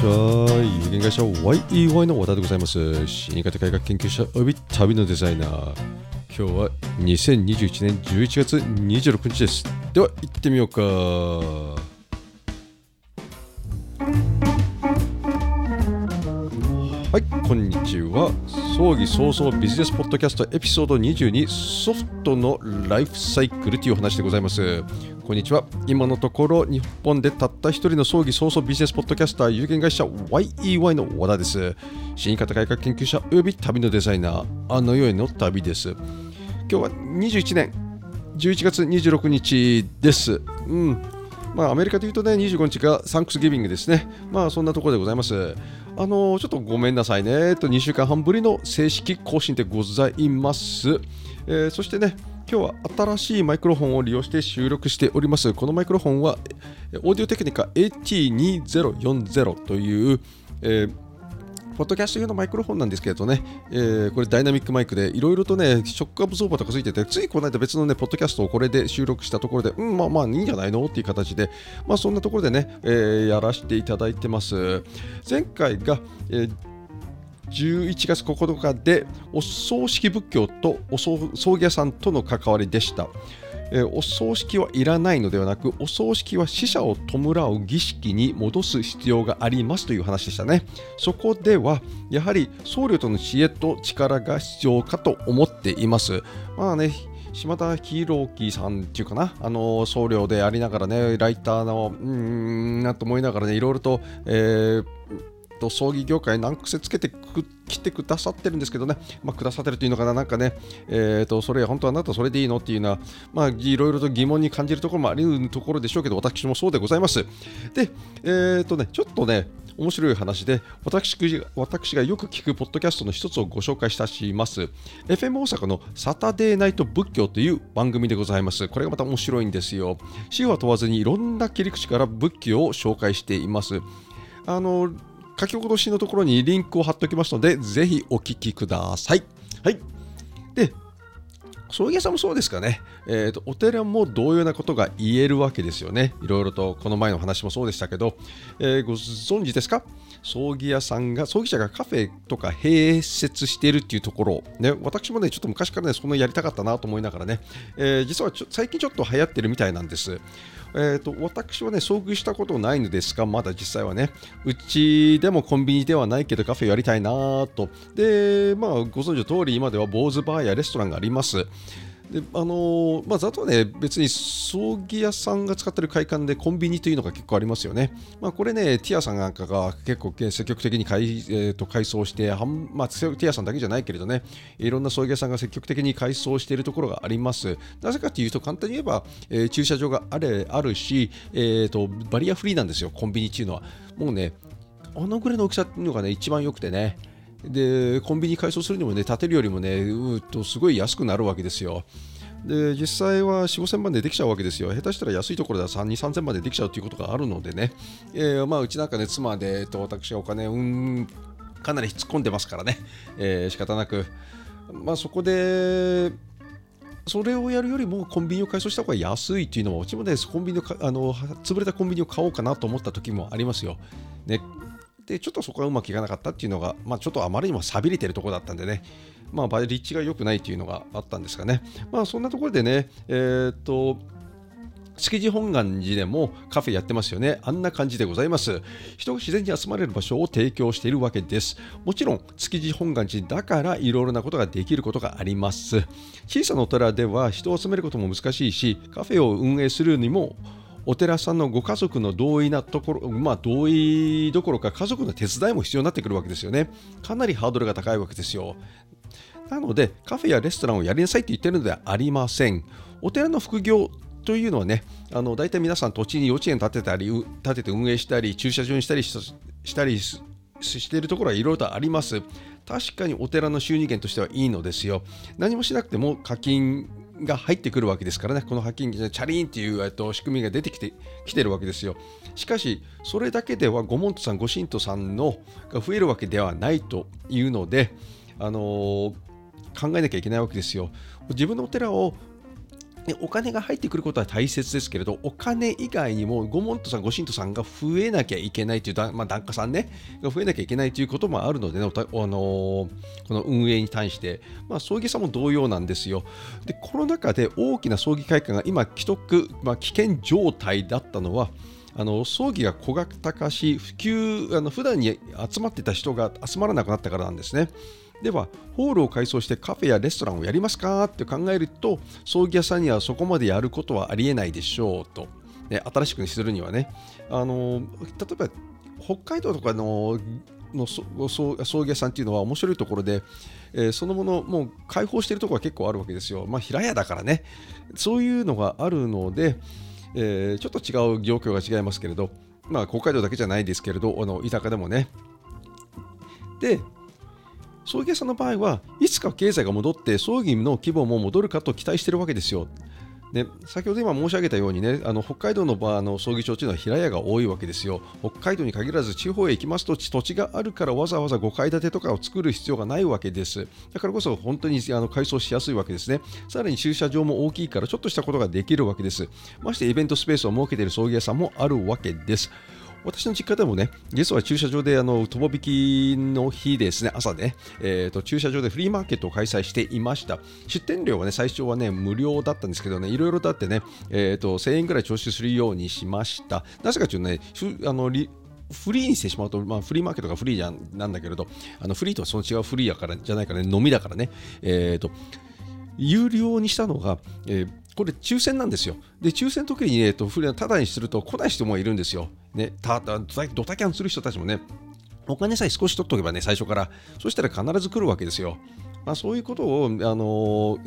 ちは有限会社 YEY の和田でございます死に方改革研究者おび旅のデザイナー今日は2021年11月26日ですでは行ってみようかはいこんにちは。葬儀早々ビジネスポッドキャストエピソード22ソフトのライフサイクルというお話でございます。こんにちは。今のところ日本でたった一人の葬儀早々ビジネスポッドキャスター有限会社 YEY の和田です。死に方改革研究者および旅のデザイナーあの世への旅です。今日は21年11月26日です。うん。まあ、アメリカでいうとね、25日がサンクスギビングですね。まあ、そんなところでございます。あのちょっとごめんなさいね。と2週間半ぶりの正式更新でございます。えー、そしてね、今日は新しいマイクロフォンを利用して収録しております。このマイクロフォンは、オーディオテクニカ AT2040 という、えーポッドキャスト用のマイクロフォンなんですけれどね、えー、これダイナミックマイクでいろいろとね、ショックアブゾーバーとかついてて、ついこの間別のね、ポッドキャストをこれで収録したところで、うん、まあまあいいんじゃないの？っていう形で、まあそんなところでね、えー、やらせていただいてます。前回が、えー11月9日でお葬式仏教とお葬儀屋さんとの関わりでした。えお葬式はいらないのではなくお葬式は死者を弔う儀式に戻す必要がありますという話でしたね。そこではやはり僧侶との知恵と力が必要かと思っています。まあね島田博樹さんっていうかな、あの僧侶でありながらね、ライターの、うーん、なと思いながらね、いろいろと、えーと葬儀業界難癖つけてきてくださってるんですけどね、まあ、くださってるというのかな、なんかね、えー、とそれ本当はあなたそれでいいのっていうのは、まあ、いろいろと疑問に感じるところもあるところでしょうけど、私もそうでございます。で、えー、とね、ちょっとね、面白い話で私私がよく聞くポッドキャストの一つをご紹介したします。FM 大阪のサタデーナイト仏教という番組でございます。これがまた面白いんですよ。死は問わずにいろんな切り口から仏教を紹介しています。あの書き起こしのところにリンクを貼っておきますので、ぜひお聞きください。はい。で、葬儀屋さんもそうですかね、えーと、お寺も同様なことが言えるわけですよね。いろいろとこの前の話もそうでしたけど、えー、ご存知ですか？葬儀屋さんが、葬儀社がカフェとか併設しているっていうところ、ね、私もね、ちょっと昔からね、そんなやりたかったなと思いながらね、えー、実は最近ちょっと流行ってるみたいなんです。えーと、私はね、遭遇したことないのですが、まだ実際はね、うちでもコンビニではないけどカフェやりたいなと。で、まあ、ご存知の通り、今では坊主バーやレストランがあります。であの、まあ、ざとね、別に葬儀屋さんが使ってる会館でコンビニというのが結構ありますよね。まあ、これね、ティアさんなんかが結構積極的に改,、えー、と改装して、まあ、ティアさんだけじゃないけれどね、いろんな葬儀屋さんが積極的に改装しているところがあります。なぜかというと、簡単に言えば、えー、駐車場があれあるし、えーと、バリアフリーなんですよ、コンビニっていうのは。もうね、あのぐらいの大きさっていうのがね、一番良くてね。でコンビニ改装するにもね建てるよりもねうとすごい安くなるわけですよ。で実際は4、5000万でできちゃうわけですよ。下手したら安いところでは3、2、3000万でできちゃうということがあるのでね、えー、まあ、うちなんかね、妻で、えっと、私はお金、うん、かなり突っ込んでますからね、えー、仕方なく、まあ、そこで、それをやるよりもコンビニを改装した方が安いっていうのは、うちもね、コンビニのあの潰れたコンビニを買おうかなと思った時もありますよ。ね、で、ちょっとそこがうまくいかなかったっていうのが、まあ、ちょっとあまりにも錆びれてるところだったんでね、まあ、立地が良くないっていうのがあったんですかね。まあ、そんなところでね、えー、っと、築地本願寺でもカフェやってますよね。あんな感じでございます。人が自然に集まれる場所を提供しているわけです。もちろん、築地本願寺だからいろいろなことができることがあります。小さなお寺では人を集めることも難しいし、カフェを運営するにもお寺さんのご家族の同意なところ、まあ同意どころか家族の手伝いも必要になってくるわけですよね。かなりハードルが高いわけですよ。なので、カフェやレストランをやりなさいと言ってるのではありません。お寺の副業というのはね、あの大体皆さん土地に幼稚園建てたり、建てて運営したり、駐車場にしたりしたりしているところはいろいろとあります。確かにお寺の収入源としてはいいのですよ。何もしなくても課金が入ってくるわけですからね、この課金、チャリーンっていう、えっと、仕組みが出てきてきてるわけですよ。しかし、それだけではご門徒さん、ご信徒さんのが増えるわけではないというので、あのー考えなきゃいけないわけですよ。自分のお寺をでお金が入ってくることは大切ですけれど、お金以外にも、ご門徒さん、ご信徒さんが増えなきゃいけないという、まあ、檀家さんね、が増えなきゃいけないということもあるので、ね、あのこの運営に対して、まあ、葬儀さんも同様なんですよ。で、この中で大きな葬儀会館が今、既得、まあ、危険状態だったのは、あの葬儀が小型化し、普及、あの普段に集まってた人が集まらなくなったからなんですね。では、ホールを改装してカフェやレストランをやりますかって考えると、葬儀屋さんにはそこまでやることはありえないでしょうと。ね、新しくするにはね。あの例えば、北海道とかのの葬儀屋さんっていうのは面白いところで、えー、そのものもう開放してるところは結構あるわけですよ。まあ、平屋だからね。そういうのがあるので、えー、ちょっと違う状況が違いますけれど、まあ、北海道だけじゃないですけれど、あの田舎でもね。で、葬儀屋さんの場合はいつか経済が戻って葬儀の規模も戻るかと期待してるわけですよ。で先ほど今申し上げたようにね、あの北海道の場の葬儀場というのは平屋が多いわけですよ。北海道に限らず地方へ行きますと土地があるからわざわざ5階建てとかを作る必要がないわけです。だからこそ本当にあの改装しやすいわけですね。さらに駐車場も大きいからちょっとしたことができるわけです。ましてイベントスペースを設けている葬儀屋さんもあるわけです。私の実家でもね、実は駐車場であの、とぼ引きの日ですね、朝ね、えーと、駐車場でフリーマーケットを開催していました。出店料はね、最初はね、無料だったんですけどね、いろいろとあってね、えーと、1000円ぐらい徴収するようにしました。なぜかというとね、あのフリーにしてしまうと、まあ、フリーマーケットがフリーじゃんなんだけれど、あのフリーとはその違うフリーやからじゃないからね、飲みだからね、えーと、有料にしたのが、えーこれ抽選なんですよ。で、抽選の時に、ね、とただにすると来ない人もいるんですよ。ね、たドタキャンする人たちもね、お金さえ少し取っておけばね、最初から、そしたら必ず来るわけですよ。まあ、そういうことを、あの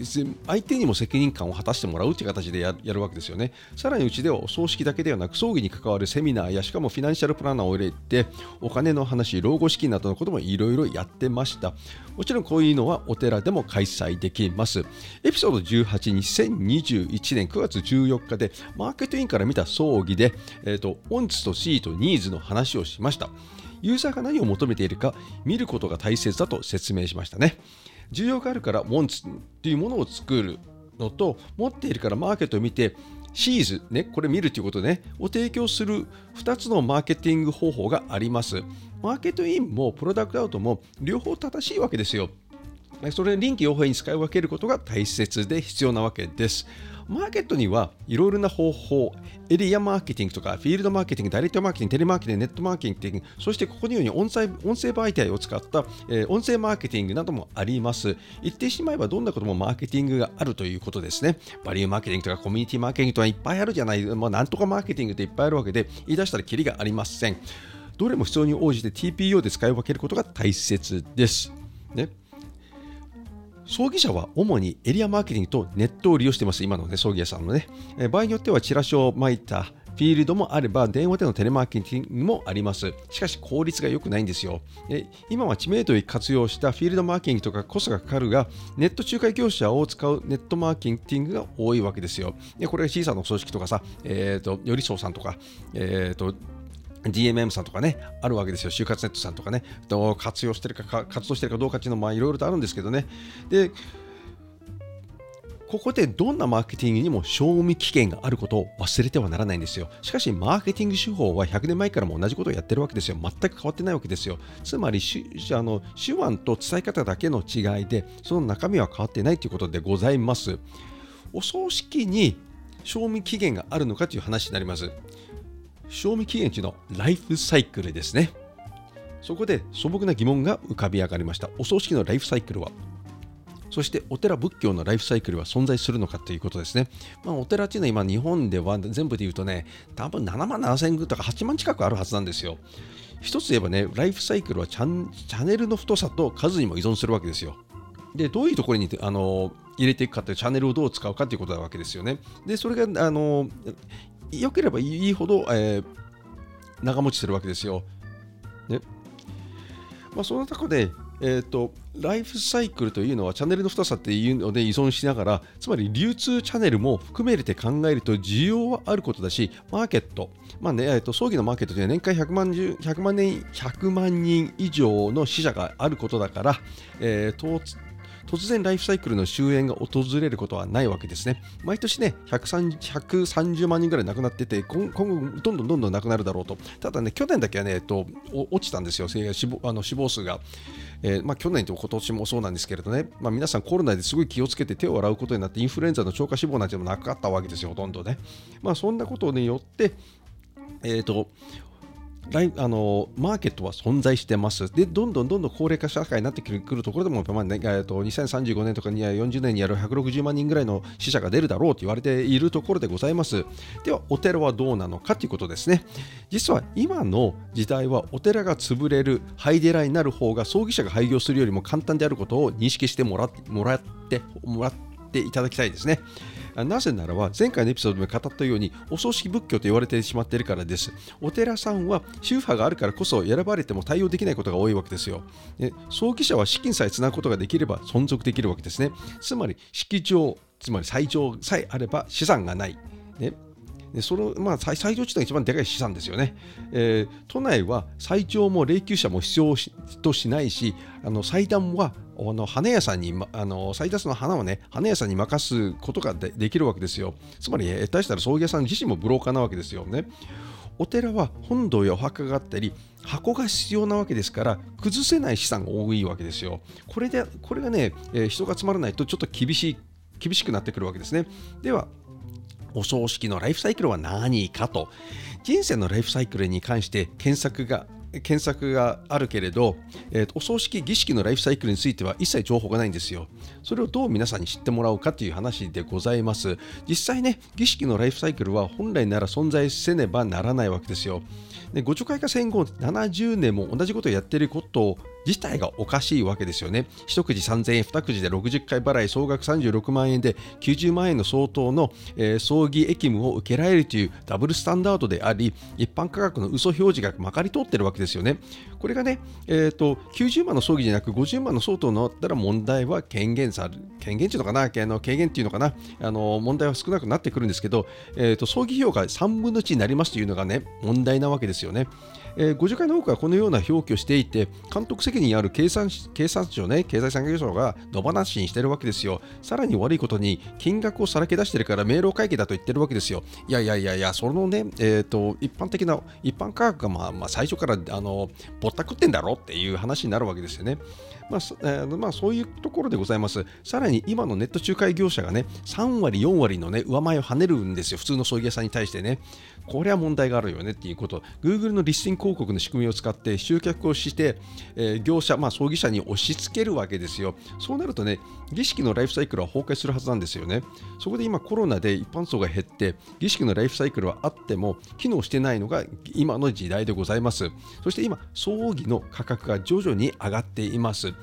相手にも責任感を果たしてもらうという形でやるわけですよね。さらにうちでは葬式だけではなく葬儀に関わるセミナーやしかもフィナンシャルプランナーを入れてお金の話、老後資金などのこともいろいろやってました。もちろんこういうのはお寺でも開催できます。エピソード18、2021年9月14日でマーケットインから見た葬儀で、えーと、オンツとシーとニーズの話をしました。ユーザーが何を求めているか見ることが大切だと説明しましたね。需要があるからモンツっていうものを作るのと持っているからマーケットを見てシーズ、ね、これ見るということね、を提供する2つのマーケティング方法があります。マーケットインもプロダクトアウトも両方正しいわけですよ。それ臨機応変に使い分けることが大切で必要なわけです。マーケットにはいろいろな方法、エリアマーケティングとか、フィールドマーケティング、ダイレクトマーケティング、テレマーケティング、ネットマーケティング、そしてここのように音声音声媒体を使った、えー、音声マーケティングなどもあります。言ってしまえばどんなこともマーケティングがあるということですね。バリューマーケティングとかコミュニティマーケティングとかいっぱいあるじゃない、まあ、なんとかマーケティングっていっぱいあるわけで、言い出したらキリがありません。どれも必要に応じて TPO で使い分けることが大切です。ね、葬儀社は主にエリアマーケティングとネットを利用しています、今の、ね、葬儀屋さんのね。え場合によってはチラシを巻いたフィールドもあれば、電話でのテレマーケティングもあります。しかし、効率が良くないんですよ。え今は知名度を活用したフィールドマーケティングとかコストがかかるが、ネット仲介業者を使うネットマーケティングが多いわけですよ。でこれが小さな組織とかさ、えーと、よりそうさんとか、えーと DMM さんとかね、あるわけですよ。就活ネットさんとかね、どう活用してるか、活動してるかどうかっていうのもいろいろとあるんですけどね。で、ここでどんなマーケティングにも賞味期限があることを忘れてはならないんですよ。しかし、マーケティング手法は100年前からも同じことをやってるわけですよ。全く変わってないわけですよ。つまり、あの手腕と伝え方だけの違いで、その中身は変わってないということでございます。お葬式に賞味期限があるのかという話になります。賞味期限中のライフサイクルですね。そこで素朴な疑問が浮かび上がりました。お葬式のライフサイクルは？そしてお寺仏教のライフサイクルは存在するのかということですね。まあ、お寺っていうのは今日本では全部で言うとね、多分7万7千とか8万近くあるはずなんですよ。一つ言えばね、ライフサイクルはチャンネルの太さと数にも依存するわけですよ。で、どういうところにあの入れていくかっていうチャンネルをどう使うかということなわけですよね。で、それがあの良ければいいほど、えー、長持ちするわけですよ。ねまあ、その中で、えーと、ライフサイクルというのはチャンネルの太さっていうので依存しながらつまり流通チャンネルも含めれて考えると需要はあることだしマーケット、まあねえーと、葬儀のマーケットというのは年間100万 ,100 万年100万人以上の死者があることだから、えー、突然ライフサイクルの終焉が訪れることはないわけですね。毎年ね、130, 万人ぐらい亡くなってて、今後どんどんどんどん亡くなるだろうと。ただね、去年だけはね、えっと、落ちたんですよ、死亡あの死亡数が。えー、まあ、去年と今年もそうなんですけれどね、まあ、皆さんコロナですごい気をつけて手を洗うことになってインフルエンザの超過死亡なんてもなかったわけですよほとんどね、まあ、そんなことによってえーとあのマーケットは存在してます。で、どんどんどんどん高齢化社会になってくるところでも、まあね、えー、と2035年とかに40年にやる160万人ぐらいの死者が出るだろうと言われているところでございます。では、お寺はどうなのかということですね。実は今の時代はお寺が潰れる、廃寺になる方が葬儀社が廃業するよりも簡単であることを認識してもらもらってもらっていただきたいですね。なぜならば前回のエピソードで語ったようにお葬式仏教と言われてしまっているからです。お寺さんは宗派があるからこそ選ばれても対応できないことが多いわけですよ。葬儀者は資金さえつなぐことができれば存続できるわけですね。つまり式場つまり最上さえあれば資産がない、ね、でその、まあ、最上値の一番でかい資産ですよね、えー、都内は最長も霊柩車も必要としないしあの祭壇はあの花屋さんに、あの祭壇の花をね花屋さんに任すことができるわけですよ。つまり下手したら葬儀屋さん自身もブローカーなわけですよね。お寺は本堂やお墓があったり箱が必要なわけですから崩せない資産が多いわけですよ。これでこれがね、えー、人が集まらないとちょっと厳しい厳しくなってくるわけですね。ではお葬式のライフサイクルは何かと人生のライフサイクルに関して検索が検索があるけれど、えー、お葬式儀式のライフサイクルについては一切情報がないんですよ。それをどう皆さんに知ってもらおうかという話でございます。実際ね、儀式のライフサイクルは本来なら存在せねばならないわけですよ。で、ご助会化戦後70年も同じことをやっていること自体がおかしいわけですよね。一口3000円、二口で60回払い、総額36万円で90万円の相当の、えー、葬儀役務を受けられるというダブルスタンダードであり、一般価格の嘘表示がまかり通ってるわけですよね。これがね、えーと、90万の葬儀じゃなく50万の相当のったら問題は軽減される。軽減っていうのかなあの軽減っていうのかなあの問題は少なくなってくるんですけど、えーと、葬儀費用が3分の1になりますというのがね、問題なわけですよね。えー、50回の多くはこのような表記をしていて、監督責任ある経産経産省ね、経済産業省が野放しにしてるわけですよ。さらに悪いことに、金額をさらけ出してるから明朗会計だと言ってるわけですよ。いやいやいやいや、そのね、えっ、ー、と、一般的な、一般価格がまあ、まあ、最初から、あの、ぼったくってんだろ？っていう話になるわけですよね。まあえー、まあ、そういうところでございます。さらに今のネット仲介業者がね、3割、4割のね、上前を跳ねるんですよ。普通の葬儀屋さんに対してね。これは問題があるよねっていうこと。Google のリスティング広告の仕組みを使って集客をして、えー、業者、まあ、葬儀者に押し付けるわけですよ。そうなるとね、儀式のライフサイクルは崩壊するはずなんですよね。そこで今コロナで一般層が減って、儀式のライフサイクルはあっても機能してないのが今の時代でございます。そして今、葬儀の価格が徐々に上がっています。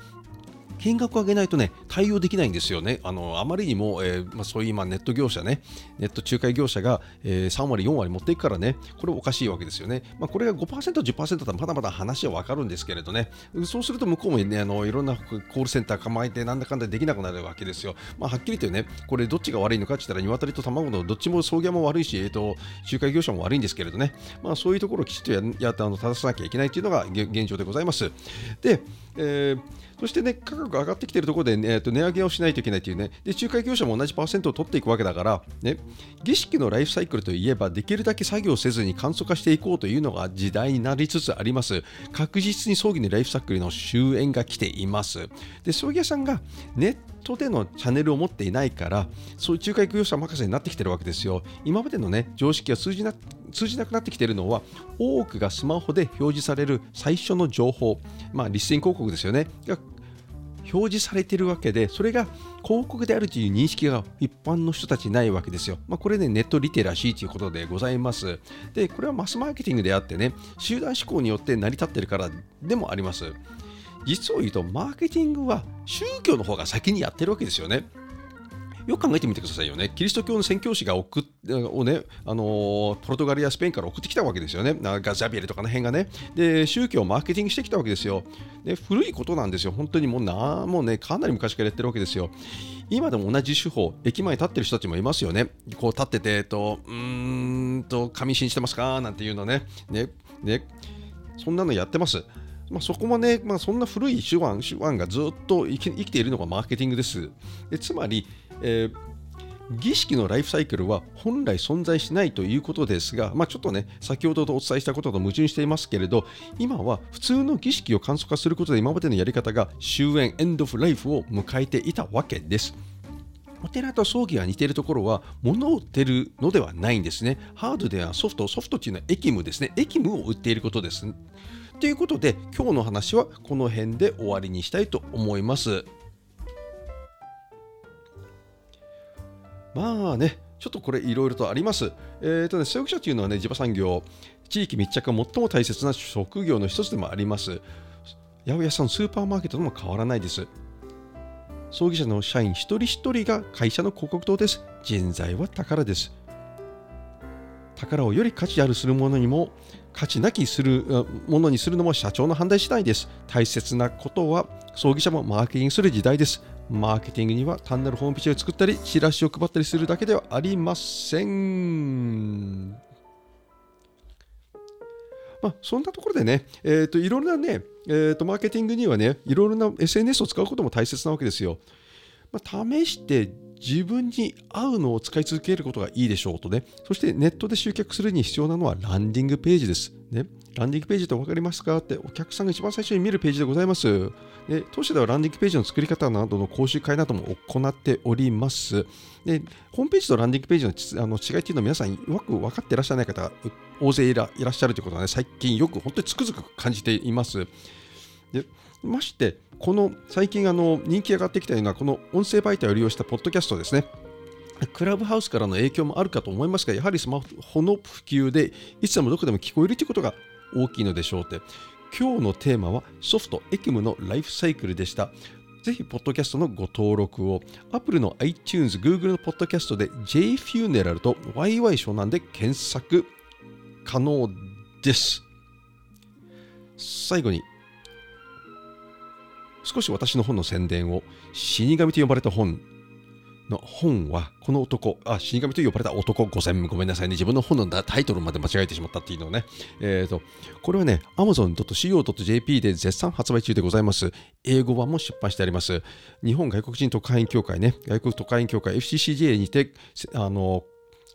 金額を上げないとね、対応できないんですよね。あのあまりにも、えー、まあ、そういう今ネット業者ね、ネット仲介業者が、えー、3割、4割持っていくからね、これおかしいわけですよね。まあ、これが5%、10%だったらまだまだ話はわかるんですけれどね、そうすると向こうもね、あのいろんなコールセンター構えてなんだかんだできなくなるわけですよ。まあ、はっきり言ってね、これどっちが悪いのかって言ったら、鶏と卵のどっちも葬儀屋も悪いし、えーと、仲介業者も悪いんですけれどね、まあ、そういうところをきちっとややってあの正さなきゃいけないというのが現状でございます。で、えーそしてね、価格が上がってきているところで、ね、えー、と値上げをしないといけないというね、で仲介業者も同じパーセントを取っていくわけだから、ね、儀式のライフサイクルといえば、できるだけ作業せずに簡素化していこうというのが時代になりつつあります。確実に葬儀のライフサイクルの終焉が来ています。で、葬儀屋さんがネットでのチャンネルを持っていないから、そういう仲介業者任せになってきてるわけですよ。今までのね、常識が通じな通じなくなってきてるのは、多くがスマホで表示される最初の情報、まあ、リスティング広告ですよね、が表示されているわけで、それが広告であるという認識が一般の人たちにないわけですよ。まあ、これね、ネットリテラシーということでございます。で、これはマスマーケティングであってね、集団思考によって成り立っているからでもあります。実を言うと、マーケティングは宗教の方が先にやってるわけですよね。よく考えてみてくださいよね。キリスト教の宣教師が送っをね、あの、ポルトガルやスペインから送ってきたわけですよね。ガザビエルとかの辺がね。で、宗教をマーケティングしてきたわけですよ。で、古いことなんですよ。本当にもうな、もうね、かなり昔からやってるわけですよ。今でも同じ手法、駅前に立ってる人たちもいますよね。こう立ってて、と、うーんと、紙信じてますか？なんていうのね。ね、ね、そんなのやってます。まあ、そこもね、まあ、そんな古い手腕手腕がずっと生きているのがマーケティングですでつまり、えー儀式のライフサイクルは本来存在しないということですが、まあ、ちょっとね、先ほどとお伝えしたことと矛盾していますけれど、今は普通の儀式を簡素化することで今までのやり方が終焉、エンド・オフ・ライフを迎えていたわけです。お寺と葬儀が似ているところは、物を売っているのではないんですね。ハードではソフト、ソフトっていうのはエキムですね。エキムを売っていることです。ということで、今日の話はこの辺で終わりにしたいと思います。まあね、ちょっとこれいろいろとあります。えっ、ー、とね、製薬者というのはね、地場産業、地域密着が最も大切な職業の一つでもあります。八百屋さん、スーパーマーケットとも変わらないです。葬儀社の社員一人一人が会社の広告塔です。人材は宝です。宝をより価値あるするものにも価値なきするものにするのも社長の判断次第です。大切なことは葬儀社もマーケティングする時代です。マーケティングには単なるホームページを作ったり、チラシを配ったりするだけではありません。まあ、そんなところでね、えーと、いろいろなね、えーと、マーケティングにはね、いろいろな SNS を使うことも大切なわけですよ。まあ、試して自分に合うのを使い続けることがいいでしょうとね。そしてネットで集客するに必要なのはランディングページです。ね、ランディングページって分かりますかってお客さんが一番最初に見るページでございます。で当社ではランディングページの作り方などの講習会なども行っております。でホームページとランディングページのあの違いっていうのは皆さんよく分かっていらっしゃらない方が大勢いらっしゃるということはね、最近よく本当につくづく感じています。でまして、この最近あの人気上がってきたようなこの音声媒体を利用したポッドキャストですね。クラブハウスからの影響もあるかと思いますが、やはりスマホの普及でいつでもどこでも聞こえるということが大きいのでしょうって。今日のテーマはソフトエクムのライフサイクルでした。ぜひ、ポッドキャストのご登録を、Apple の iTunes、Google のポッドキャストで JFuneral と YY 湘南で検索可能です。最後に、少し私の本の宣伝を、死神と呼ばれた本の本は、この男、あ、死神と呼ばれた男5000、ごめんなさいね、自分の本のタイトルまで間違えてしまったっていうのをね、えっ、ー、と、これはね、amazon.co.jp で絶賛発売中でございます。英語版も出版してあります。日本外国人特派員協会ね、外国特派員協会 FCCJ にて、あの、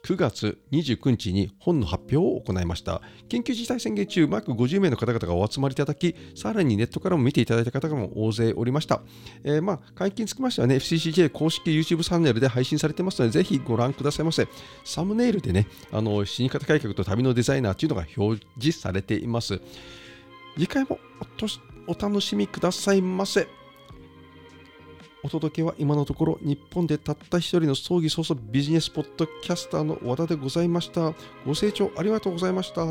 9月29日に本の発表を行いました。緊急事態宣言中、約50名の方々がお集まりいただき、さらにネットからも見ていただいた方も大勢おりました。えー、まあ、会期につきましてはね、FCCJ 公式 YouTube チャンネルで配信されてますので、ぜひご覧くださいませ。サムネイルでね、あの死に方改革と旅のデザイナーというのが表示されています。次回もお楽しみくださいませ。お届けは今のところ日本でたった一人の葬儀早々ビジネスポッドキャスターの和田でございました。ご清聴ありがとうございました。